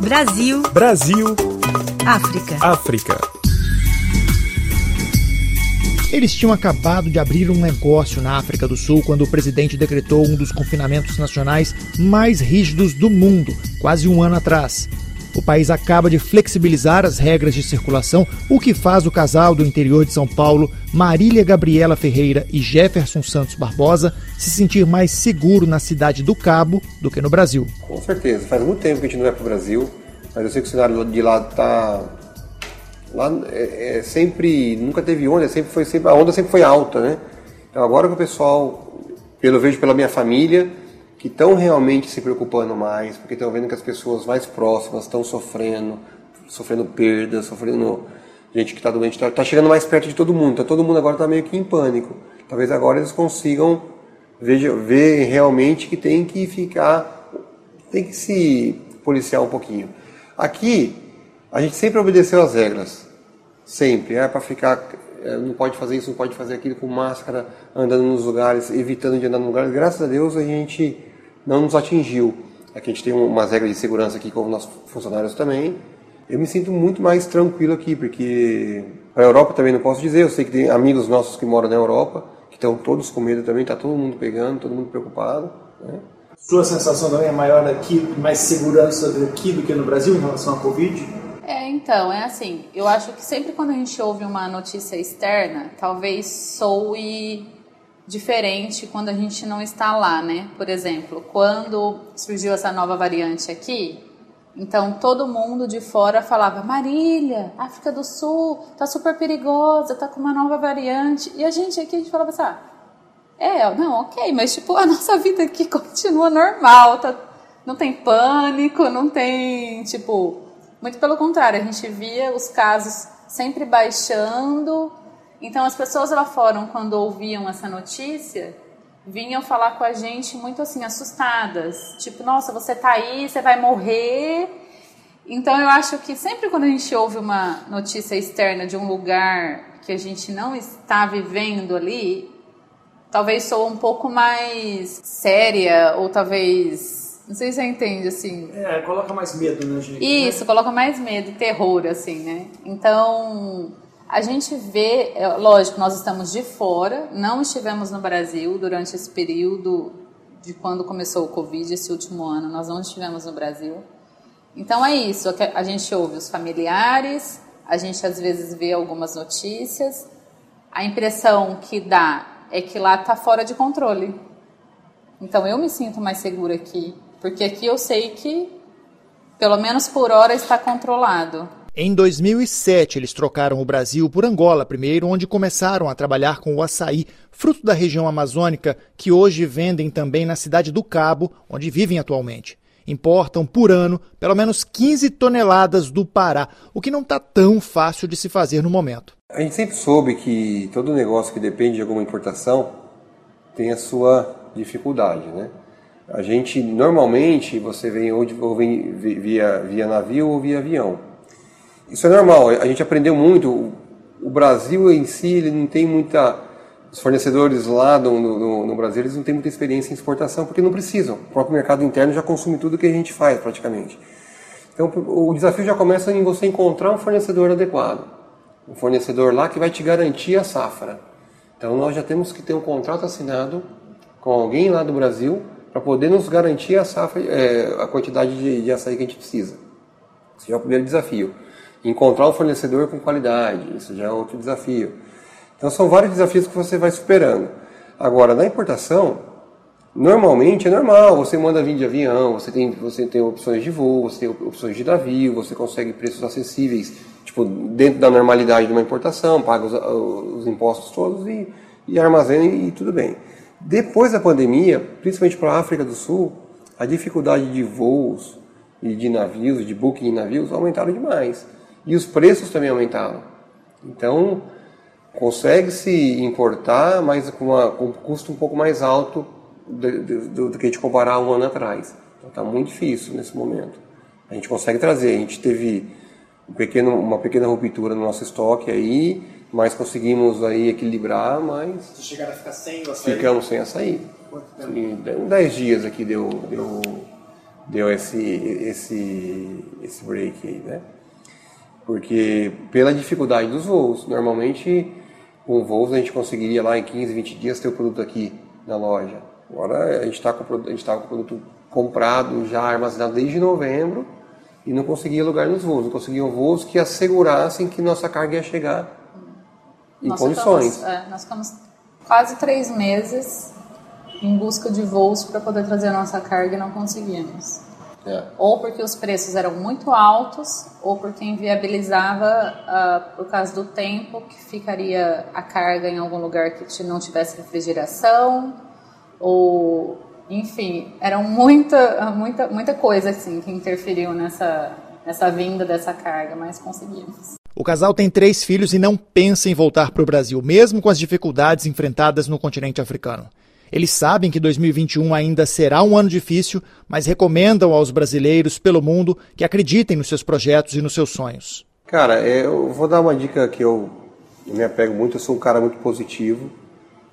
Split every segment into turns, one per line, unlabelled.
Brasil.
Brasil.
África.
África.
Eles tinham acabado de abrir um negócio na África do Sul quando o presidente decretou um dos confinamentos nacionais mais rígidos do mundo, quase um ano atrás. O país acaba de flexibilizar as regras de circulação, o que faz o casal do interior de São Paulo, Marília Gabriela Ferreira e Jefferson Santos Barbosa, se sentir mais seguro na cidade do Cabo do que no Brasil.
Com certeza. Faz muito tempo que a gente não vai para o Brasil, mas eu sei que o cenário de lá está lá é, é, sempre nunca teve onda, sempre foi sempre a onda sempre foi alta, né? Então agora que o pessoal, pelo vejo pela minha família, que estão realmente se preocupando mais, porque estão vendo que as pessoas mais próximas estão sofrendo, sofrendo perdas, sofrendo gente que está doente, está tá chegando mais perto de todo mundo. Tá, todo mundo agora está meio que em pânico. Talvez agora eles consigam ver, ver realmente que tem que ficar, tem que se policiar um pouquinho. Aqui a gente sempre obedeceu as regras, sempre. É para ficar, é, não pode fazer isso, não pode fazer aquilo com máscara, andando nos lugares, evitando de andar nos lugares. Graças a Deus a gente não nos atingiu. Aqui a gente tem umas regras de segurança aqui com nossos funcionários também. Eu me sinto muito mais tranquilo aqui, porque para a Europa também não posso dizer. Eu sei que tem amigos nossos que moram na Europa, que estão todos com medo também, está todo mundo pegando, todo mundo preocupado. Né?
Sua sensação também é maior aqui, mais segurança aqui do que no Brasil em relação à Covid?
É, então, é assim, eu acho que sempre quando a gente ouve uma notícia externa, talvez soe diferente quando a gente não está lá, né? Por exemplo, quando surgiu essa nova variante aqui, então todo mundo de fora falava: Marília, África do Sul, tá super perigosa, tá com uma nova variante. E a gente aqui a gente falava assim: ah, é, não, ok, mas tipo, a nossa vida aqui continua normal, tá, não tem pânico, não tem, tipo, muito pelo contrário, a gente via os casos sempre baixando. Então as pessoas lá fora, quando ouviam essa notícia, vinham falar com a gente muito assim assustadas, tipo, nossa, você tá aí, você vai morrer. Então eu acho que sempre quando a gente ouve uma notícia externa de um lugar que a gente não está vivendo ali, talvez soa um pouco mais séria ou talvez não sei se você entende, assim.
É, coloca mais medo, né, gente?
Isso,
né?
coloca mais medo, terror, assim, né? Então, a gente vê, é, lógico, nós estamos de fora, não estivemos no Brasil durante esse período de quando começou o Covid, esse último ano, nós não estivemos no Brasil. Então é isso, a gente ouve os familiares, a gente às vezes vê algumas notícias, a impressão que dá é que lá está fora de controle. Então eu me sinto mais segura aqui porque aqui eu sei que, pelo menos por hora, está controlado.
Em 2007, eles trocaram o Brasil por Angola primeiro, onde começaram a trabalhar com o açaí, fruto da região amazônica, que hoje vendem também na cidade do Cabo, onde vivem atualmente. Importam por ano pelo menos 15 toneladas do Pará, o que não está tão fácil de se fazer no momento.
A gente sempre soube que todo negócio que depende de alguma importação tem a sua dificuldade, né? A gente normalmente você vem ou, ou vem via, via navio ou via avião. Isso é normal. A gente aprendeu muito. O Brasil em si ele não tem muita os fornecedores lá no, no, no, Brasil eles não têm muita experiência em exportação porque não precisam. O próprio mercado interno já consome tudo que a gente faz praticamente. Então o desafio já começa em você encontrar um fornecedor adequado, um fornecedor lá que vai te garantir a safra. Então nós já temos que ter um contrato assinado com alguém lá do Brasil para poder nos garantir a safra, é, a quantidade de, de açaí que a gente precisa. Esse é o primeiro desafio. Encontrar um fornecedor com qualidade, isso já é outro desafio. Então são vários desafios que você vai superando. Agora, na importação, normalmente é normal, você manda vir de avião, você tem, você tem opções de voo, você tem opções de navio, você consegue preços acessíveis, tipo, dentro da normalidade de uma importação, paga os, os impostos todos e, e armazena e, e tudo bem. Depois da pandemia, principalmente para a África do Sul, a dificuldade de voos e de navios, de booking de navios, aumentaram demais. E os preços também aumentaram. Então, consegue-se importar, mas com, uma, com, um custo um pouco mais alto do, do, do que a gente comparar um ano atrás. Então, está muito difícil nesse momento. A gente consegue trazer. A gente teve um pequeno, uma pequena ruptura no nosso estoque aí, mas conseguimos aí equilibrar, mas
Vocês chegaram a ficar sem açaí?
ficamos sem açaí.
Quanto tempo?
Em 10 dias aqui deu, deu, deu esse, esse, esse break aí, né? Porque pela dificuldade dos voos, normalmente com voos a gente conseguiria lá em 15, 20 dias ter o produto aqui na loja. Agora a gente está com, tá com o produto comprado, já armazenado desde novembro e não conseguia lugar nos voos, não conseguiam voos que assegurassem que nossa carga ia chegar em
Nós
condições.
ficamos- é, nós ficamos quase três meses em busca de voos para poder trazer a nossa carga e não conseguimos.
É.
Ou porque os preços eram muito altos, ou porque inviabilizava ah, por causa do tempo que ficaria a carga em algum lugar que não tivesse refrigeração, ou enfim, eram muita, muita, muita coisa assim que interferiu nessa, nessa vinda dessa carga, mas conseguimos.
O casal tem três filhos e não pensa em voltar para o Brasil, mesmo com as dificuldades enfrentadas no continente africano. Eles sabem que 2021 ainda será um ano difícil, mas recomendam aos brasileiros pelo mundo que acreditem nos seus projetos e nos seus sonhos.
Cara, é, eu vou dar uma dica que eu, me apego muito, eu sou um cara muito positivo.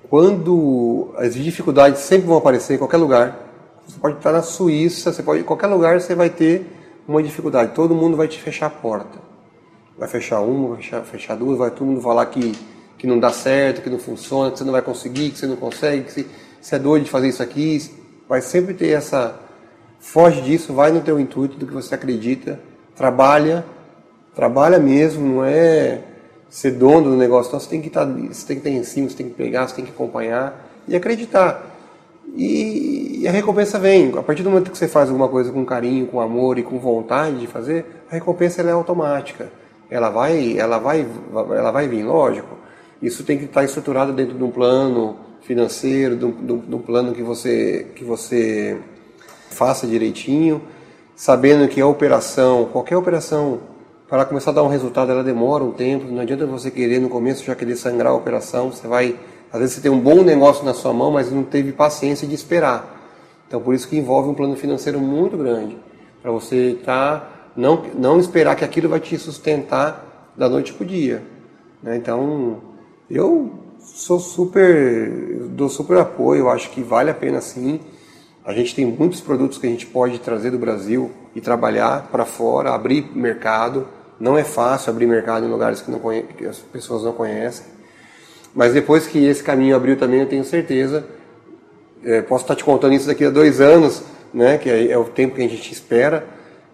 Quando as dificuldades sempre vão aparecer em qualquer lugar, você pode estar na Suíça, você pode em qualquer lugar você vai ter uma dificuldade. Todo mundo vai te fechar a porta. Vai fechar uma, vai fechar, fechar duas, vai todo mundo falar que, que não dá certo, que não funciona, que você não vai conseguir, que você não consegue, que você, você é doido de fazer isso aqui. Vai sempre ter essa. Foge disso, vai no teu intuito do que você acredita, trabalha, trabalha mesmo, não é ser dono do negócio, então você tem que estar, você tem que estar em cima, você tem que pegar, você tem que acompanhar e acreditar. E, e a recompensa vem. A partir do momento que você faz alguma coisa com carinho, com amor e com vontade de fazer, a recompensa é automática. Ela vai, ela vai, ela vai vir, lógico. Isso tem que estar estruturado dentro de um plano financeiro, um- de um plano que você, que você faça direitinho, sabendo que a operação, qualquer operação, para começar a dar um resultado, ela demora um tempo. Não adianta você querer no começo já querer sangrar a operação. Você vai, às vezes você tem um bom negócio na sua mão, mas não teve paciência de esperar. Então por isso que envolve um plano financeiro muito grande para você tá não não esperar que aquilo vai te sustentar da noite para o dia. né? Então eu sou super, dou super apoio. Acho que vale a pena sim. A gente tem muitos produtos que a gente pode trazer do Brasil e trabalhar para fora, abrir mercado. Não é fácil abrir mercado em lugares que, não conhe- que as pessoas não conhecem. Mas depois que esse caminho abriu também, eu tenho certeza. é, posso estar te contando isso daqui a dois anos, né? Que é, é o tempo que a gente espera.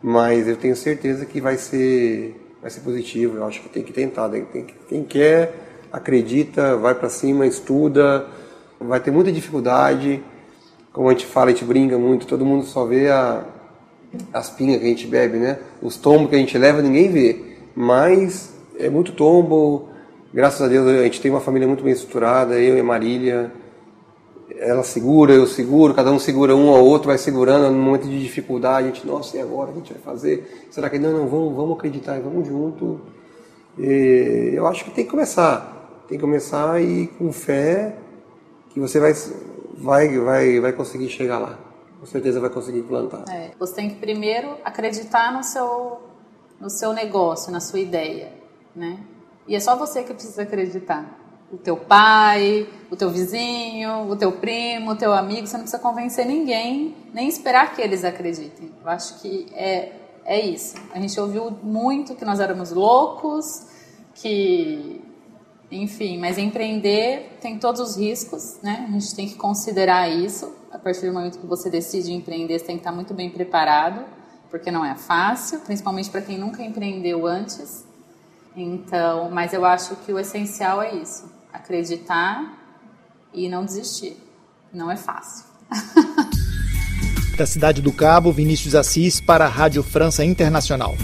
Mas eu tenho certeza que vai ser, vai ser positivo. Eu acho que tem que tentar. Tem que- quem quer, acredita, vai para cima, estuda. Vai ter muita dificuldade como a gente fala, a gente brinca muito, todo mundo só vê a, as pingas que a gente bebe, né? Os tombos que a gente leva ninguém vê. Mas é muito tombo. Graças a Deus a gente tem uma família muito bem estruturada, eu e a Marília. Ela segura, eu seguro, cada um segura um ao outro, vai segurando no momento de dificuldade. A gente, nossa, e agora? O que a gente vai fazer? Será que não? Não, vamos, vamos acreditar vamos junto. E eu acho que tem que começar. Tem que começar e com fé que você vai, vai, vai, vai conseguir chegar lá. Com certeza vai conseguir plantar.
É, você tem que primeiro acreditar no seu, no seu negócio, na sua ideia, né? E é só você que precisa acreditar. O teu pai, o teu vizinho, o teu primo, o teu amigo, você não precisa convencer ninguém, nem esperar que eles acreditem. Eu acho que é, é isso. A gente ouviu muito que nós éramos loucos, que enfim, mas empreender tem todos os riscos, né? A gente tem que considerar isso. A partir do momento que você decide empreender, você tem que estar muito bem preparado, porque não é fácil, principalmente para quem nunca empreendeu antes. Então, mas eu acho que o essencial é isso: acreditar e não desistir. Não é fácil.
Da cidade do Cabo, Vinícius Assis para a Rádio França Internacional.